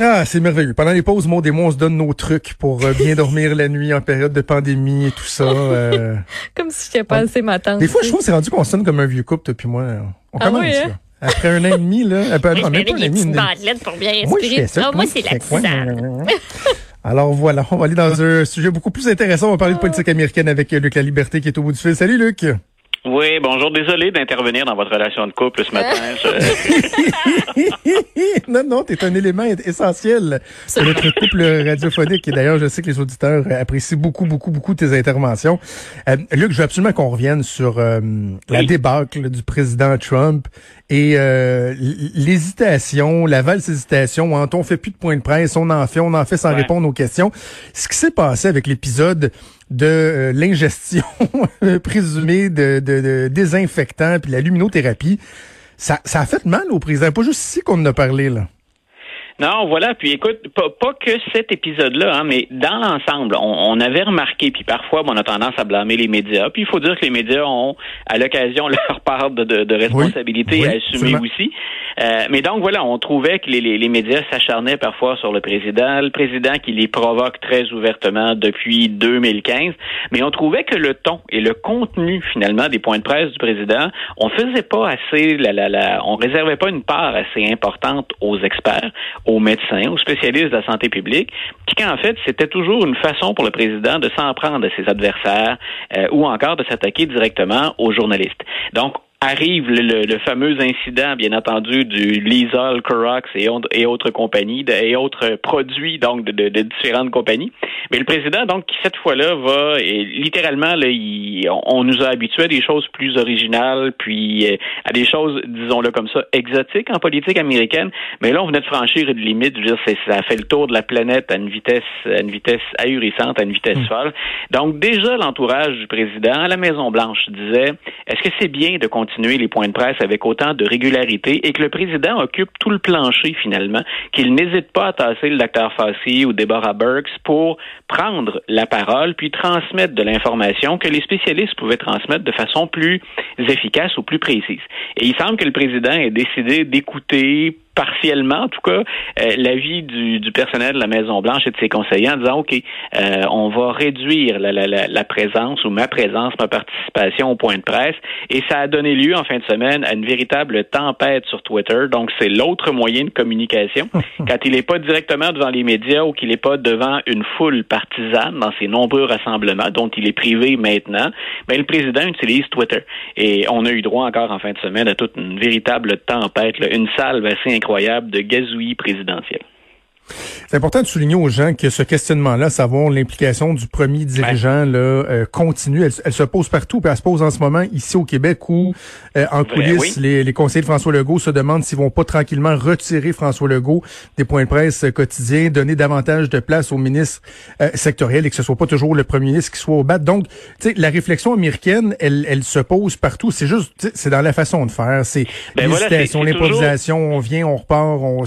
Ah, c'est merveilleux. Pendant les pauses, Maud et moi, on se donne nos trucs pour euh, bien dormir la nuit en période de pandémie et tout ça. euh. Comme si j'étais pas assez ma tante. Des fois, je trouve que c'est rendu qu'on sonne comme un vieux couple, toi puis moi. On Ah commence, oui, hein? là. Après un an et demi, là. Oui, non, même pas un an et demi, pour bien Moi, je fais ça. Ah, moi, c'est la tisane. Alors voilà, on va aller dans un sujet beaucoup plus intéressant. On va parler de politique américaine avec euh, Luc La Liberté qui est au bout du fil. Salut Luc. Oui, bonjour. Désolé d'intervenir dans votre relation de couple ce matin. Je- non, non, t'es un élément essentiel de notre couple radiophonique. Et d'ailleurs, je sais que les auditeurs apprécient beaucoup, beaucoup, beaucoup tes interventions. Euh, Luc, je veux absolument qu'on revienne sur euh, la Oui. débâcle du président Trump et euh, l'hésitation, la valse hésitation entre on fait plus de points de presse, on en fait, on en fait sans Ouais. répondre aux questions. Ce qui s'est passé avec l'épisode de euh, l'ingestion présumée de, de, de désinfectants puis la luminothérapie, ça, ça a fait mal au président. Pas juste ici qu'on en a parlé, là. Non, voilà. Puis écoute, pas, pas que cet épisode-là, hein, mais dans l'ensemble, on, on avait remarqué, puis parfois, bon, on a tendance à blâmer les médias. Puis il faut dire que les médias ont, à l'occasion, leur part de, de, de responsabilité Oui, à assumer absolument. aussi. Euh, mais donc voilà, on trouvait que les, les, médias s'acharnaient parfois sur le président, le président qui les provoque très ouvertement depuis 2015. Mais on trouvait que le ton et le contenu finalement des points de presse du président, on faisait pas assez, la, la, la, on réservait pas une part assez importante aux experts, aux médecins, aux spécialistes de la santé publique, puis qu'en fait c'était toujours une façon pour le président de s'en prendre à ses adversaires euh, ou encore de s'attaquer directement aux journalistes. Donc arrive le, le- le fameux incident, bien entendu, du Lysol, Corox et, autres- et autres compagnies, de- et autres produits donc de, de- de différentes compagnies. Mais le président, donc, qui cette fois-là va, et littéralement, là, il- on, on nous a habitués à des choses plus originales, puis euh, à des choses, disons-le comme ça, exotiques en politique américaine. Mais là, on venait de franchir une limite. Je veux dire, ça fait le tour de la planète à une vitesse, à une vitesse ahurissante, à une vitesse folle. Donc, déjà, l'entourage du président à la Maison-Blanche disait, est-ce que c'est bien de continuer les points de presse avec autant de régularité et que le président occupe tout le plancher, finalement, qu'il n'hésite pas à tasser le docteur Fauci ou Deborah Burks pour prendre la parole puis transmettre de l'information que les spécialistes pouvaient transmettre de façon plus efficace ou plus précise. Et il semble que le président ait décidé d'écouter partiellement, en tout cas, euh, l'avis du, du personnel de la Maison-Blanche et de ses conseillers en disant, OK, euh, on va réduire la, la, la, la présence ou ma présence, ma participation au point de presse. Et ça a donné lieu en fin de semaine à une véritable tempête sur Twitter. Donc, c'est l'autre moyen de communication. Quand il n'est pas directement devant les médias ou qu'il n'est pas devant une foule partisane dans ses nombreux rassemblements dont il est privé maintenant, mais le président utilise Twitter. Et on a eu droit encore en fin de semaine à toute une véritable tempête, là, une salve assez incroyable de gazouillis présidentiel. C'est important de souligner aux gens que ce questionnement-là, savoir l'implication du premier dirigeant, là, euh, continue. Elle, elle se pose partout, puis elle se pose en ce moment ici au Québec où, euh, en Vrai, coulisses, oui. les, les conseillers de François Legault se demandent s'ils vont pas tranquillement retirer François Legault des points de presse euh, quotidiens, donner davantage de place aux ministres euh, sectoriels et que ce soit pas toujours le premier ministre qui soit au bat. Donc, tu sais, la réflexion américaine, elle, elle se pose partout. C'est juste, c'est dans la façon de faire. C'est Ben l'hésitation, l'improvisation. On vient, on repart, on...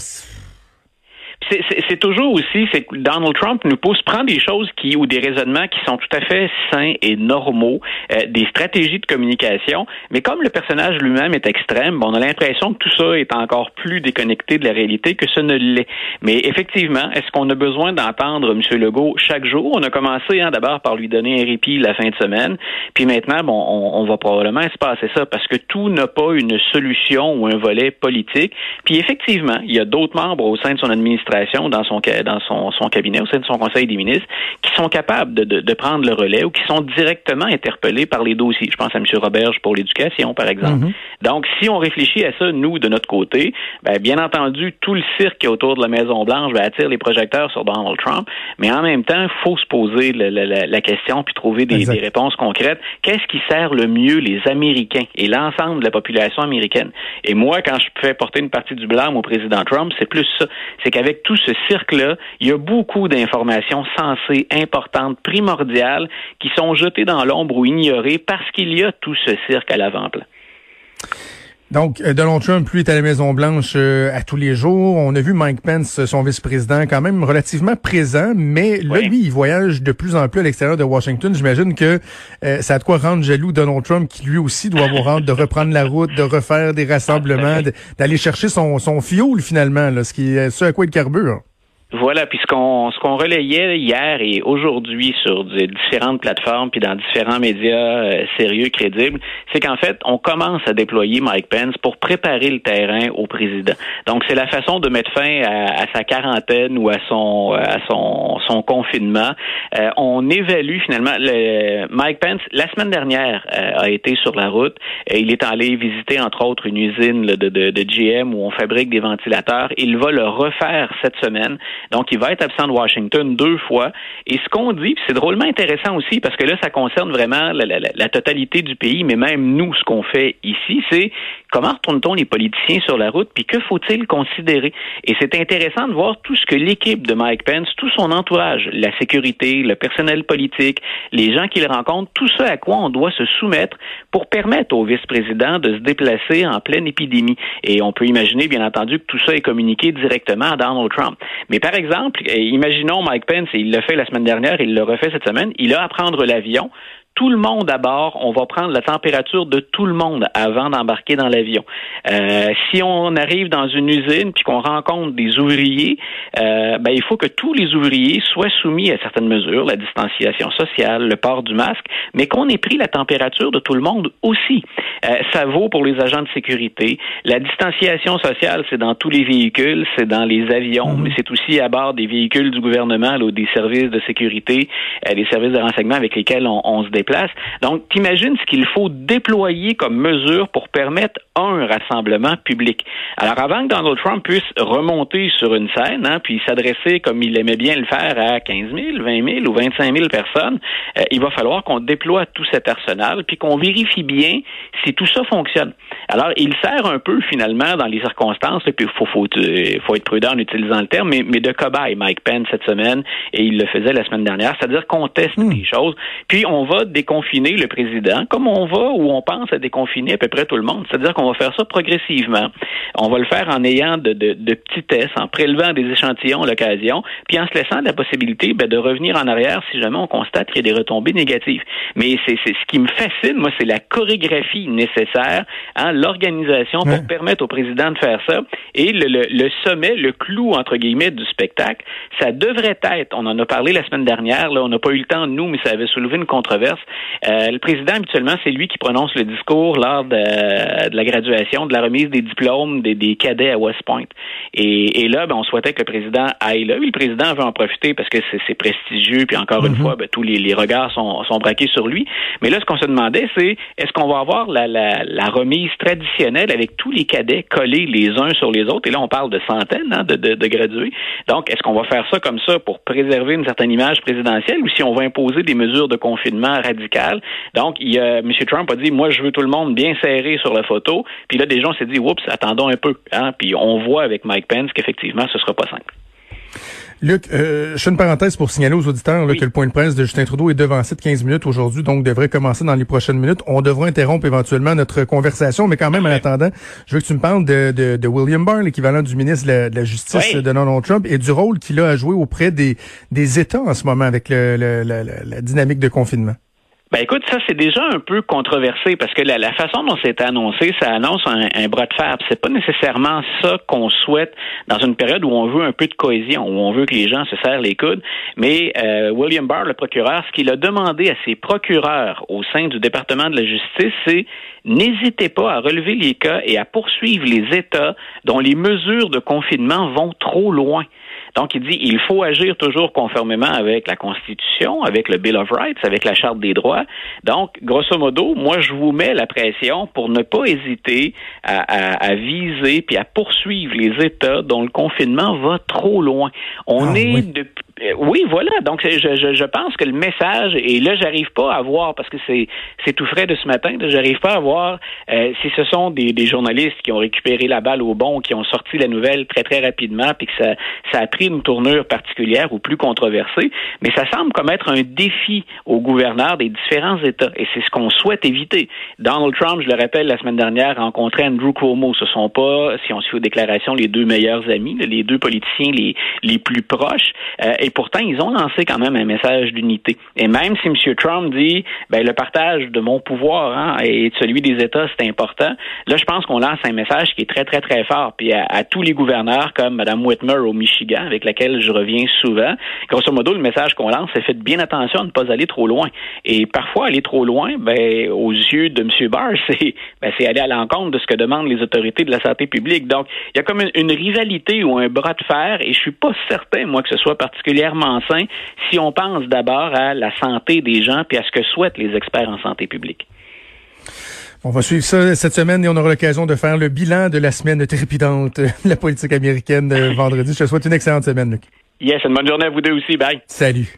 c'est toujours aussi, c'est que Donald Trump nous pousse, prend des choses qui ou des raisonnements qui sont tout à fait sains et normaux, euh, des stratégies de communication, mais comme le personnage lui-même est extrême, bon, on a l'impression que tout ça est encore plus déconnecté de la réalité que ce ne l'est. Mais effectivement, est-ce qu'on a besoin d'entendre M. Legault chaque jour? On a commencé hein, d'abord par lui donner un répit la fin de semaine, puis maintenant, bon, on, on va probablement se passer ça parce que tout n'a pas une solution ou un volet politique. Puis effectivement, il y a d'autres membres au sein de son administration, dans son ca- dans son, son cabinet, au sein de son conseil des ministres, qui sont capables de, de, de prendre le relais ou qui sont directement interpellés par les dossiers. Je pense à M. Roberge pour l'éducation, par exemple. Mhm. Donc, si on réfléchit à ça, nous, de notre côté, ben, bien entendu, tout le cirque autour de la Maison-Blanche va attirer les projecteurs sur Donald Trump, mais en même temps, il faut se poser la, la- la- la question puis trouver des réponses concrètes. Qu'est-ce qui sert le mieux les Américains et l'ensemble de la population américaine? Et moi, quand je fais porter une partie du blâme au président Trump, c'est plus ça. C'est qu'avec tout ce cirque-là, il y a beaucoup d'informations sensées, importantes, primordiales, qui sont jetées dans l'ombre ou ignorées parce qu'il y a tout ce cirque à l'avant-plan. Donc, euh, Donald Trump, lui, est à la Maison-Blanche euh, à tous les jours. On a vu Mike Pence, son vice-président, quand même relativement présent, mais là, Oui. lui, il voyage de plus en plus à l'extérieur de Washington. J'imagine que euh, ça a de quoi rendre jaloux Donald Trump, qui lui aussi doit avoir hâte de reprendre la route, de refaire des rassemblements, d'aller chercher son, son fioul, finalement, là, ce qui est ce à quoi il carbure. Voilà, puis ce qu'on ce qu'on relayait hier et aujourd'hui sur différentes plateformes puis dans différents médias euh, sérieux crédibles, c'est qu'en fait, on commence à déployer Mike Pence pour préparer le terrain au président. Donc c'est la façon de mettre fin à, sa quarantaine ou à son à son son confinement. Euh, on évalue finalement le, Mike Pence la semaine dernière euh, a été sur la route. Et il est allé visiter entre autres une usine de, GM où on fabrique des ventilateurs. Il va le refaire cette semaine. Donc, il va être absent de Washington deux fois. Et ce qu'on dit, c'est drôlement intéressant aussi, parce que là, ça concerne vraiment la totalité du pays, mais même nous, ce qu'on fait ici, c'est comment retourne-t-on les politiciens sur la route, puis que faut-il considérer? Et c'est intéressant de voir tout ce que l'équipe de Mike Pence, tout son entourage, la sécurité, le personnel politique, les gens qu'il rencontre, tout ce à quoi on doit se soumettre pour permettre au vice-président de se déplacer en pleine épidémie. Et on peut imaginer, bien entendu, que tout ça est communiqué directement à Donald Trump. Mais par exemple, imaginons Mike Pence, et il l'a fait la semaine dernière, il le refait cette semaine, il a à prendre l'avion tout le monde à bord, on va prendre la température de tout le monde avant d'embarquer dans l'avion. Euh, si on arrive dans une usine puis qu'on rencontre des ouvriers, euh, ben, il faut que tous les ouvriers soient soumis à certaines mesures, la distanciation sociale, le port du masque, mais qu'on ait pris la température de tout le monde aussi. Euh, ça vaut pour les agents de sécurité. La distanciation sociale, c'est dans tous les véhicules, c'est dans les avions, mhm. mais c'est aussi à bord des véhicules du gouvernement ou des services de sécurité, euh, des services de renseignement avec lesquels on, on se déplace Donc, t'imagines ce qu'il faut déployer comme mesure pour permettre un rassemblement public. Alors, avant que Donald Trump puisse remonter sur une scène, hein, puis s'adresser comme il aimait bien le faire à 15 000, 20 000 ou 25 000 personnes, euh, il va falloir qu'on déploie tout cet arsenal, puis qu'on vérifie bien si tout ça fonctionne. Alors, il sert un peu finalement dans les circonstances, et puis il faut, faut, euh, faut, être prudent en utilisant le terme, mais, mais de cobaye Mike Pence cette semaine, et il le faisait la semaine dernière, c'est-à-dire qu'on teste hmm. des choses, puis on va déconfiner le président, comme on va ou on pense à déconfiner à peu près tout le monde. C'est-à-dire qu'on va faire ça progressivement. On va le faire en ayant de, de, de petits tests, en prélevant des échantillons à l'occasion, puis en se laissant la possibilité ben, de revenir en arrière si jamais on constate qu'il y a des retombées négatives. Mais c'est ce qui me fascine, moi, c'est la chorégraphie nécessaire, hein, l'organisation pour permettre au président de faire ça. Et le, le, le, sommet, le clou, entre guillemets, du spectacle, ça devrait être, on en a parlé la semaine dernière, là, on n'a pas eu le temps, nous, mais ça avait soulevé une controverse, euh, le président, habituellement, c'est lui qui prononce le discours lors de, la graduation, de la remise des diplômes des, cadets à West Point. Et, là, ben, on souhaitait que le président aille là. le président veut en profiter parce que c'est prestigieux, puis encore une mhm. fois, ben, tous les, regards sont, braqués sur lui. Mais là, ce qu'on se demandait, c'est est-ce qu'on va avoir la, remise traditionnelle avec tous les cadets collés les uns sur les autres? Et là, on parle de centaines hein, de, de gradués. Donc, est-ce qu'on va faire ça comme ça pour préserver une certaine image présidentielle ou si on va imposer des mesures de confinement donc, il, M. Trump a dit, moi, je veux tout le monde bien serré sur la photo. Puis là, des gens s'est dit, oups, attendons un peu. Hein? Puis on voit avec Mike Pence qu'effectivement, ce sera pas simple. Luc, euh, je fais une parenthèse pour signaler aux auditeurs que le point de presse de Justin Trudeau est devancé de 15 minutes aujourd'hui, donc devrait commencer dans les prochaines minutes. On devra interrompre éventuellement notre conversation, mais quand même, en attendant, je veux que tu me parles de, de, William Barr, l'équivalent du ministre de la, Justice de Donald Trump, et du rôle qu'il a à jouer auprès des, des États en ce moment avec le, la dynamique de confinement. Ben écoute, ça c'est déjà un peu controversé parce que la, façon dont c'est annoncé, ça annonce un, bras de fer. C'est pas nécessairement ça qu'on souhaite dans une période où on veut un peu de cohésion, où on veut que les gens se serrent les coudes. Mais euh, William Barr, le procureur, ce qu'il a demandé à ses procureurs au sein du département de la justice, c'est n'hésitez pas à relever les cas et à poursuivre les États dont les mesures de confinement vont trop loin. Donc, il dit il faut agir toujours conformément avec la Constitution, avec le Bill of Rights, avec la Charte des droits. Donc, grosso modo, moi, je vous mets la pression pour ne pas hésiter à, viser puis à poursuivre les États dont le confinement va trop loin. On ah, est depuis euh, oui, voilà. Donc, je, je, je, pense que le message, et là, j'arrive pas à voir, parce que c'est, c'est tout frais de ce matin, j'arrive pas à voir euh, si ce sont des, des, journalistes qui ont récupéré la balle au bon, qui ont sorti la nouvelle très, très rapidement, puis que ça, ça a pris une tournure particulière ou plus controversée. Mais ça semble comme être un défi aux gouverneurs des différents États, et c'est ce qu'on souhaite éviter. Donald Trump, je le rappelle, la semaine dernière, rencontrait Andrew Cuomo. Ce sont pas, si on suit aux déclarations, les deux meilleurs amis, les deux politiciens les, les plus proches. Euh, et pourtant, ils ont lancé quand même un message d'unité. Et même si M. Trump dit, ben, le partage de mon pouvoir hein, et de celui des États, c'est important, là, je pense qu'on lance un message qui est très, très, très fort. Puis à, tous les gouverneurs, comme Mme Whitmer au Michigan, avec laquelle je reviens souvent. Grosso modo, le message qu'on lance, c'est faites bien attention à ne pas aller trop loin. Et parfois, aller trop loin, ben, aux yeux de M. Barr, c'est ben, aller à l'encontre de ce que demandent les autorités de la santé publique. Donc, il y a comme une, une rivalité ou un bras de fer, et je suis pas certain, moi, que ce soit particulièrement sain si on pense d'abord à la santé des gens puis à ce que souhaitent les experts en santé publique. On va suivre ça cette semaine et on aura l'occasion de faire le bilan de la semaine trépidante de la politique américaine vendredi. Je te souhaite une excellente semaine, Luc. Yes, une bonne journée à vous deux aussi. Bye. Salut.